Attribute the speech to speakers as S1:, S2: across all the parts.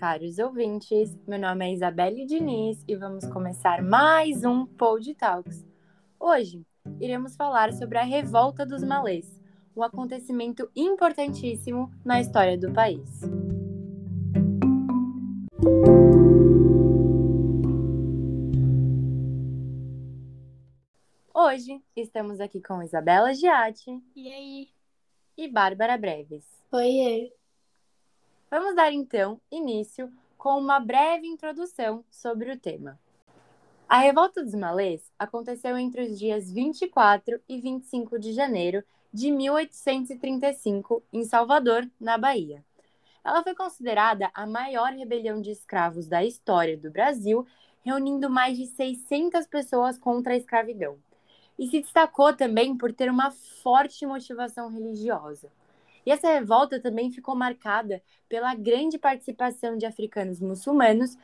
S1: caros ouvintes. Meu nome é Isabelle Diniz e vamos começar mais um Pod Talks. Hoje iremos falar sobre a Revolta dos Malês, um acontecimento importantíssimo na história do país. Hoje estamos aqui com Isabela Giatti.
S2: E aí?
S1: E Bárbara Breves.
S3: Oiê!
S1: Vamos dar então início com uma breve introdução sobre o tema. A Revolta dos Malês aconteceu entre os dias 24 e 25 de janeiro de 1835 em Salvador, na Bahia. Ela foi considerada a maior rebelião de escravos da história do Brasil, reunindo mais de 600 pessoas contra a escravidão. E se destacou também por ter uma forte motivação religiosa. E essa revolta também ficou marcada pela grande participação de africanos muçulmanos,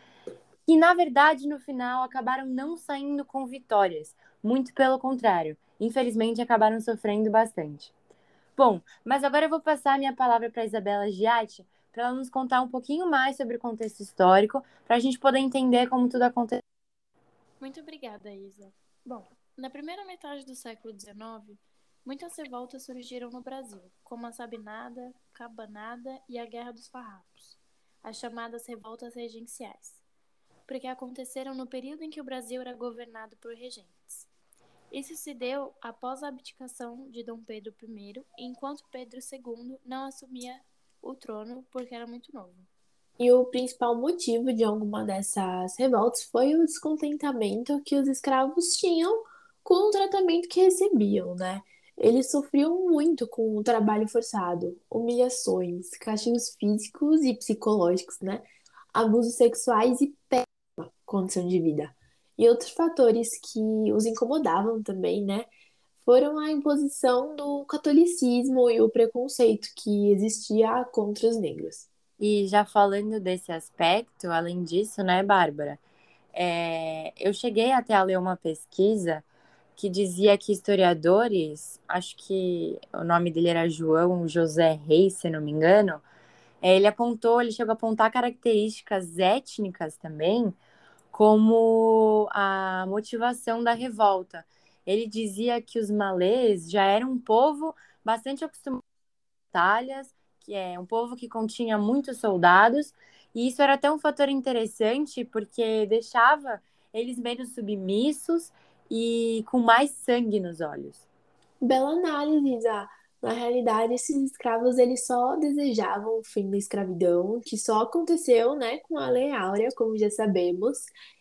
S1: que na verdade no final acabaram não saindo com vitórias, muito pelo contrário, infelizmente acabaram sofrendo bastante. Bom, mas agora eu vou passar a minha palavra para Isabela Giatti, para ela nos contar um pouquinho mais sobre o contexto histórico, para a gente poder entender como tudo aconteceu.
S2: Muito obrigada, Isa. Bom, na primeira metade do século XIX, Muitas revoltas surgiram no Brasil, como a Sabinada, Cabanada e a Guerra dos Farrapos, as chamadas revoltas regenciais, porque aconteceram no período em que o Brasil era governado por regentes. Isso se deu após a abdicação de Dom Pedro I, enquanto Pedro II não assumia o trono porque era muito novo.
S3: E o principal motivo de alguma dessas revoltas foi o descontentamento que os escravos tinham com o tratamento que recebiam, né? Eles sofriam muito com o trabalho forçado, humilhações, castigos físicos e psicológicos, né? Abusos sexuais e péssima condição de vida. E outros fatores que os incomodavam também, né? Foram a imposição do catolicismo e o preconceito que existia contra os negros.
S1: E já falando desse aspecto, além disso, né, Bárbara? É, eu cheguei até a ler uma pesquisa que dizia que historiadores, acho que o nome dele era João José Reis, se não me engano, é, ele apontou, ele chegou a apontar características étnicas também, como a motivação da revolta. Ele dizia que os malês já eram um povo bastante acostumado com batalhas, que é um povo que continha muitos soldados, e isso era até um fator interessante porque deixava eles menos submissos e com mais sangue nos olhos.
S3: Bela análise, Isa. Na realidade, esses escravos eles só desejavam o fim da escravidão, que só aconteceu, né, com a Lei Áurea, como já sabemos,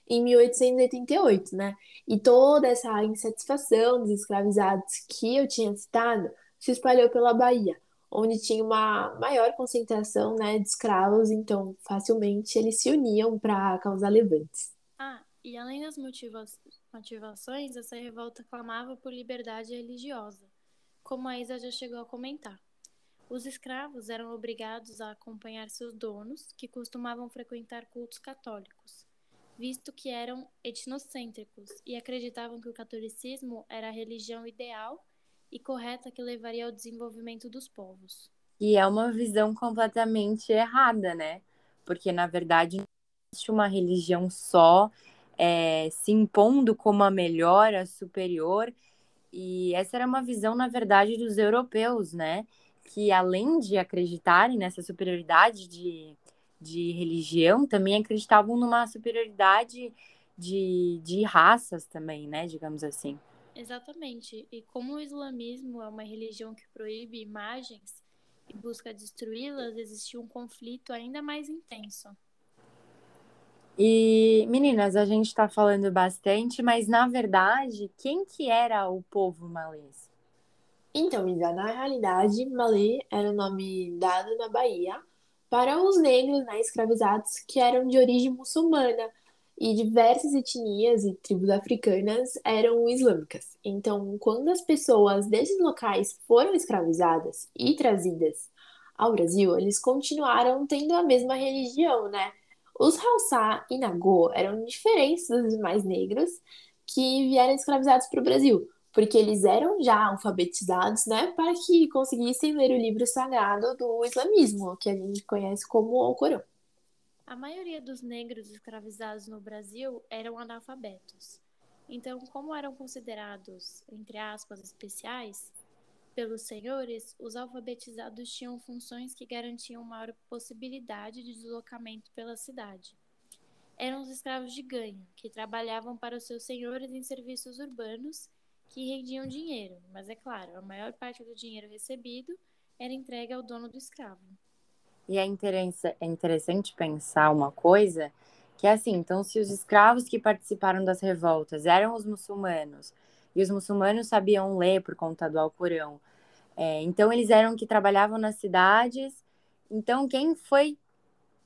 S3: em 1888, né? E toda essa insatisfação dos escravizados que eu tinha citado se espalhou pela Bahia, onde tinha uma maior concentração, né, de escravos, então facilmente eles se uniam para causar levantes.
S2: Ah, e além das motivações motivações, essa revolta clamava por liberdade religiosa, como a Isa já chegou a comentar. Os escravos eram obrigados a acompanhar seus donos, que costumavam frequentar cultos católicos, visto que eram etnocêntricos e acreditavam que o catolicismo era a religião ideal e correta que levaria ao desenvolvimento dos povos.
S1: E é uma visão completamente errada, né? Porque na verdade não existe uma religião só é, se impondo como a melhor, a superior. E essa era uma visão, na verdade, dos europeus, né? Que além de acreditarem nessa superioridade de, de religião, também acreditavam numa superioridade de, de raças também, né? Digamos assim.
S2: Exatamente. E como o islamismo é uma religião que proíbe imagens e busca destruí-las, existia um conflito ainda mais intenso.
S1: E, meninas, a gente está falando bastante, mas na verdade, quem que era o povo malês?
S3: Então, Isa, na realidade, Malê era o nome dado na Bahia para os negros né, escravizados que eram de origem muçulmana e diversas etnias e tribos africanas eram islâmicas. Então, quando as pessoas desses locais foram escravizadas e trazidas ao Brasil, eles continuaram tendo a mesma religião, né? Os Hausa e Nagô eram diferentes dos demais negros que vieram escravizados para o Brasil, porque eles eram já alfabetizados, né, para que conseguissem ler o livro sagrado do islamismo, que a gente conhece como o Corão.
S2: A maioria dos negros escravizados no Brasil eram analfabetos. Então, como eram considerados, entre aspas, especiais pelos senhores, os alfabetizados tinham funções que garantiam maior possibilidade de deslocamento pela cidade. Eram os escravos de ganho, que trabalhavam para os seus senhores em serviços urbanos que rendiam dinheiro, mas é claro, a maior parte do dinheiro recebido era entregue ao dono do escravo.
S1: E é interessante pensar uma coisa, que é assim, então se os escravos que participaram das revoltas eram os muçulmanos, e os muçulmanos sabiam ler por conta do Alcorão, é, então eles eram que trabalhavam nas cidades, então quem foi,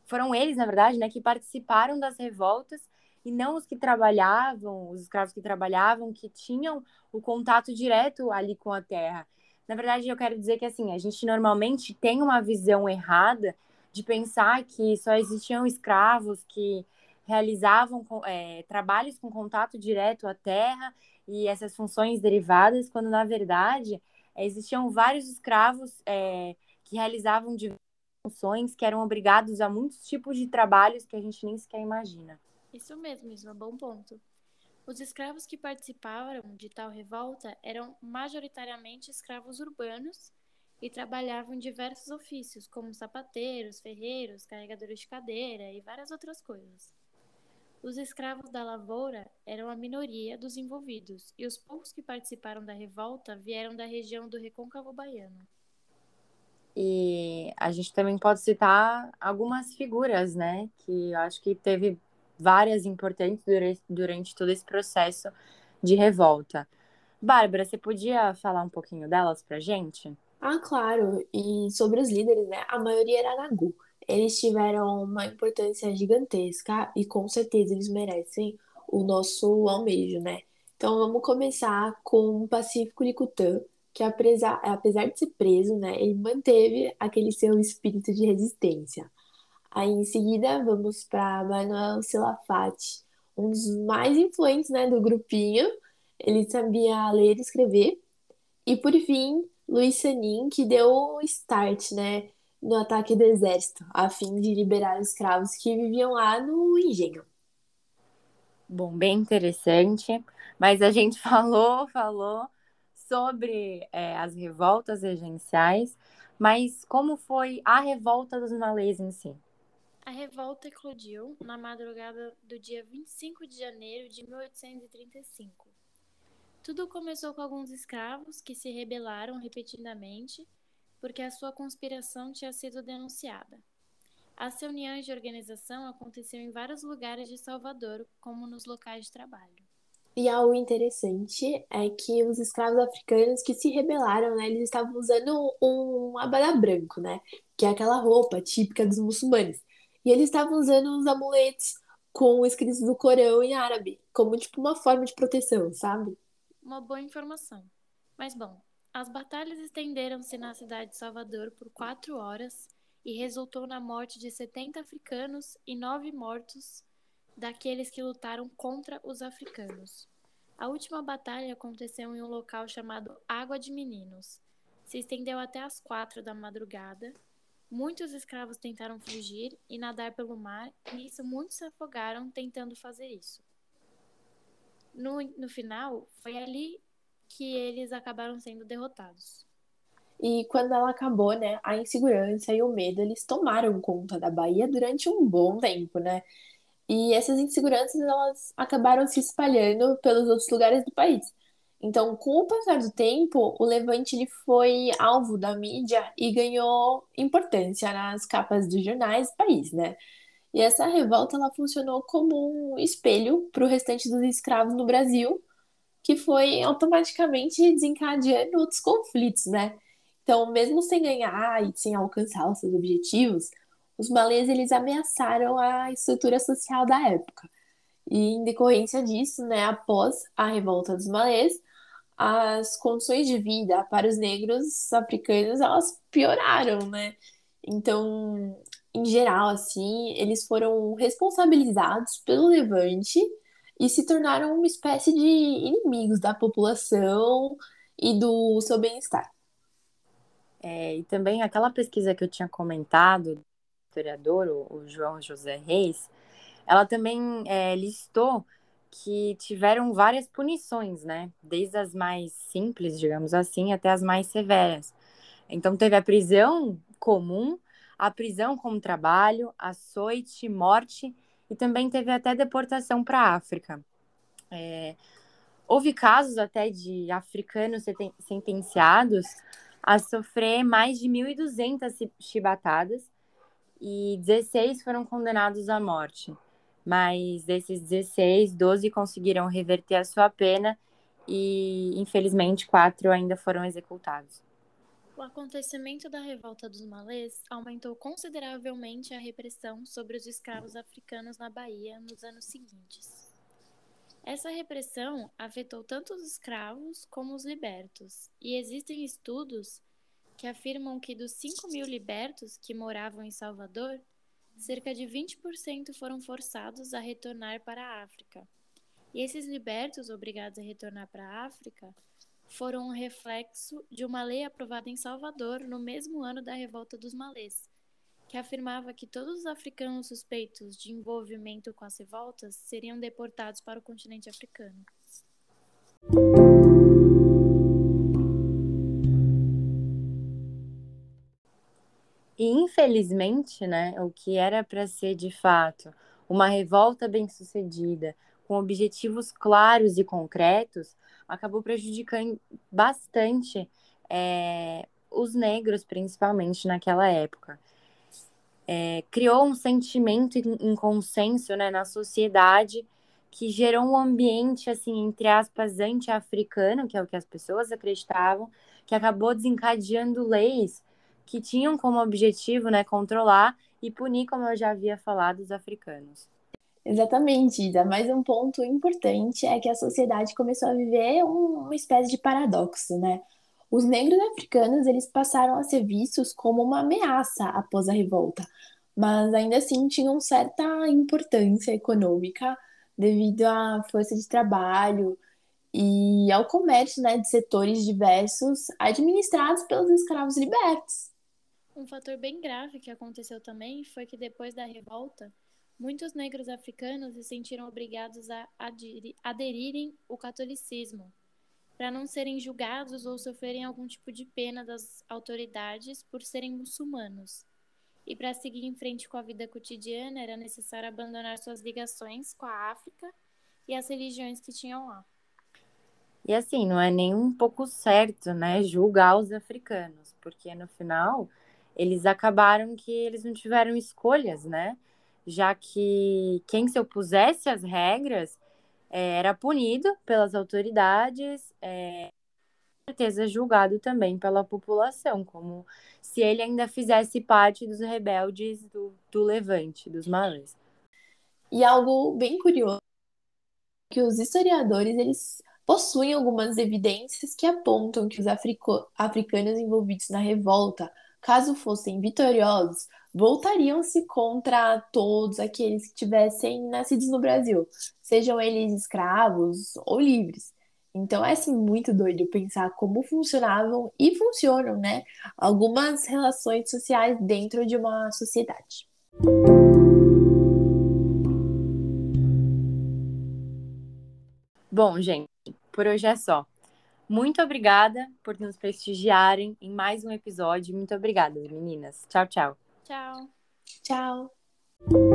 S1: foram eles, na verdade, né, que participaram das revoltas, e não os que trabalhavam, os escravos que trabalhavam, que tinham o contato direto ali com a terra. Na verdade, eu quero dizer que assim, a gente normalmente tem uma visão errada de pensar que só existiam escravos que realizavam é, trabalhos com contato direto à terra e essas funções derivadas, quando na verdade existiam vários escravos é, que realizavam diversas funções, que eram obrigados a muitos tipos de trabalhos que a gente nem sequer imagina.
S2: Isso mesmo, isso é um bom ponto. Os escravos que participaram de tal revolta eram majoritariamente escravos urbanos e trabalhavam em diversos ofícios, como sapateiros, ferreiros, carregadores de cadeira e várias outras coisas. Os escravos da lavoura eram a minoria dos envolvidos, e os poucos que participaram da revolta vieram da região do Recôncavo Baiano.
S1: E a gente também pode citar algumas figuras, né, que eu acho que teve várias importantes durante, durante todo esse processo de revolta. Bárbara, você podia falar um pouquinho delas pra gente?
S3: Ah, claro. E sobre os líderes, né? A maioria era Nagu. Eles tiveram uma importância gigantesca e com certeza eles merecem o nosso almejo, né? Então vamos começar com o Pacífico Licutã, que apesar, de ser preso, né, ele manteve aquele seu espírito de resistência. Aí em seguida vamos para Manuel Silafate, um dos mais influentes né, do grupinho. Ele sabia ler e escrever. E por fim, Luiz Sanin, que deu o start né, no ataque do exército, a fim de liberar os escravos que viviam lá no engenho.
S1: Bom, bem interessante. Mas a gente falou, falou sobre é, as revoltas regenciais, mas como foi a revolta dos malês em si?
S2: A revolta eclodiu na madrugada do dia 25 de janeiro de 1835. Tudo começou com alguns escravos que se rebelaram repetidamente porque a sua conspiração tinha sido denunciada. As reuniões de organização aconteciam em vários lugares de Salvador, como nos locais de trabalho.
S3: E algo interessante é que os escravos africanos que se rebelaram, né, eles estavam usando um abadá branco, né, que é aquela roupa típica dos muçulmanos. E eles estavam usando uns amuletos com escritos do Corão em árabe, como tipo uma forma de proteção, sabe?
S2: Uma boa informação. Mas bom, as batalhas estenderam-se na cidade de Salvador por quatro horas e resultou na morte de 70 africanos e nove mortos daqueles que lutaram contra os africanos. A última batalha aconteceu em um local chamado Água de Meninos. Se estendeu até as quatro da madrugada Muitos escravos tentaram fugir e nadar pelo mar, e nisso muitos se afogaram tentando fazer isso. No, no final, foi ali que eles acabaram sendo derrotados.
S3: E quando ela acabou, né, a insegurança e o medo, eles tomaram conta da Bahia durante um bom tempo, né? E essas inseguranças, elas acabaram se espalhando pelos outros lugares do país. Então, com o passar do tempo, o Levante ele foi alvo da mídia e ganhou importância nas capas dos jornais do país, né? E essa revolta ela funcionou como um espelho para o restante dos escravos no Brasil, que foi automaticamente desencadeando outros conflitos, né? Então, mesmo sem ganhar e sem alcançar os seus objetivos, os malês eles ameaçaram a estrutura social da época. E em decorrência disso, né, após a revolta dos malês, as condições de vida para os negros africanos elas pioraram, né? Então, em geral, assim, eles foram responsabilizados pelo levante e se tornaram uma espécie de inimigos da população e do seu bem-estar.
S1: É, e também aquela pesquisa que eu tinha comentado, historiador, o, o João José Reis, ela também é, listou que tiveram várias punições, né? Desde as mais simples, digamos assim, até as mais severas. Então, teve a prisão comum, a prisão como trabalho, açoite, morte e também teve até deportação para a África. É, houve casos até de africanos sentenciados a sofrer mais de 1.200 chibatadas e 16 foram condenados à morte. Mas desses 16, 12 conseguiram reverter a sua pena e, infelizmente, quatro ainda foram executados.
S2: O acontecimento da revolta dos malês aumentou consideravelmente a repressão sobre os escravos africanos na Bahia nos anos seguintes. Essa repressão afetou tanto os escravos como os libertos, e existem estudos que afirmam que dos 5 mil libertos que moravam em Salvador, cerca de 20% foram forçados a retornar para a África. E esses libertos obrigados a retornar para a África foram um reflexo de uma lei aprovada em Salvador no mesmo ano da revolta dos malês, que afirmava que todos os africanos suspeitos de envolvimento com as revoltas seriam deportados para o continente africano.
S1: E infelizmente, né, o que era para ser de fato uma revolta bem-sucedida, com objetivos claros e concretos, acabou prejudicando bastante é, os negros, principalmente naquela época. É, criou um sentimento em, consenso né, na sociedade que gerou um ambiente, assim, entre aspas, anti-africano, que é o que as pessoas acreditavam, que acabou desencadeando leis que tinham como objetivo né, controlar e punir, como eu já havia falado, os africanos.
S3: Exatamente, Isa. Mas um ponto importante é que a sociedade começou a viver uma espécie de paradoxo, né? Os negros africanos eles passaram a ser vistos como uma ameaça após a revolta, mas ainda assim tinham certa importância econômica devido à força de trabalho e ao comércio né, de setores diversos administrados pelos escravos libertos.
S2: Um fator bem grave que aconteceu também foi que depois da revolta, Muitos negros africanos se sentiram obrigados a aderirem ao catolicismo, para não serem julgados ou sofrerem algum tipo de pena das autoridades por serem muçulmanos. E para seguir em frente com a vida cotidiana, era necessário abandonar suas ligações com a África e as religiões que tinham lá.
S1: E assim, não é nem um pouco certo, né, julgar os africanos, porque no final eles acabaram que eles não tiveram escolhas, né? Já que quem se opusesse às regras é, era punido pelas autoridades, é, com certeza julgado também pela população, como se ele ainda fizesse parte dos rebeldes do, do Levante, dos malês.
S3: E algo bem curioso que os historiadores eles possuem algumas evidências que apontam que os africanos envolvidos na revolta caso fossem vitoriosos, voltariam-se contra todos aqueles que tivessem nascidos no Brasil, sejam eles escravos ou livres. Então é assim muito doido pensar como funcionavam e funcionam, né, algumas relações sociais dentro de uma sociedade.
S1: Bom, gente, por hoje é só. Muito obrigada por nos prestigiarem em mais um episódio. Muito obrigada, meninas. Tchau, tchau.
S2: Tchau.
S3: Tchau.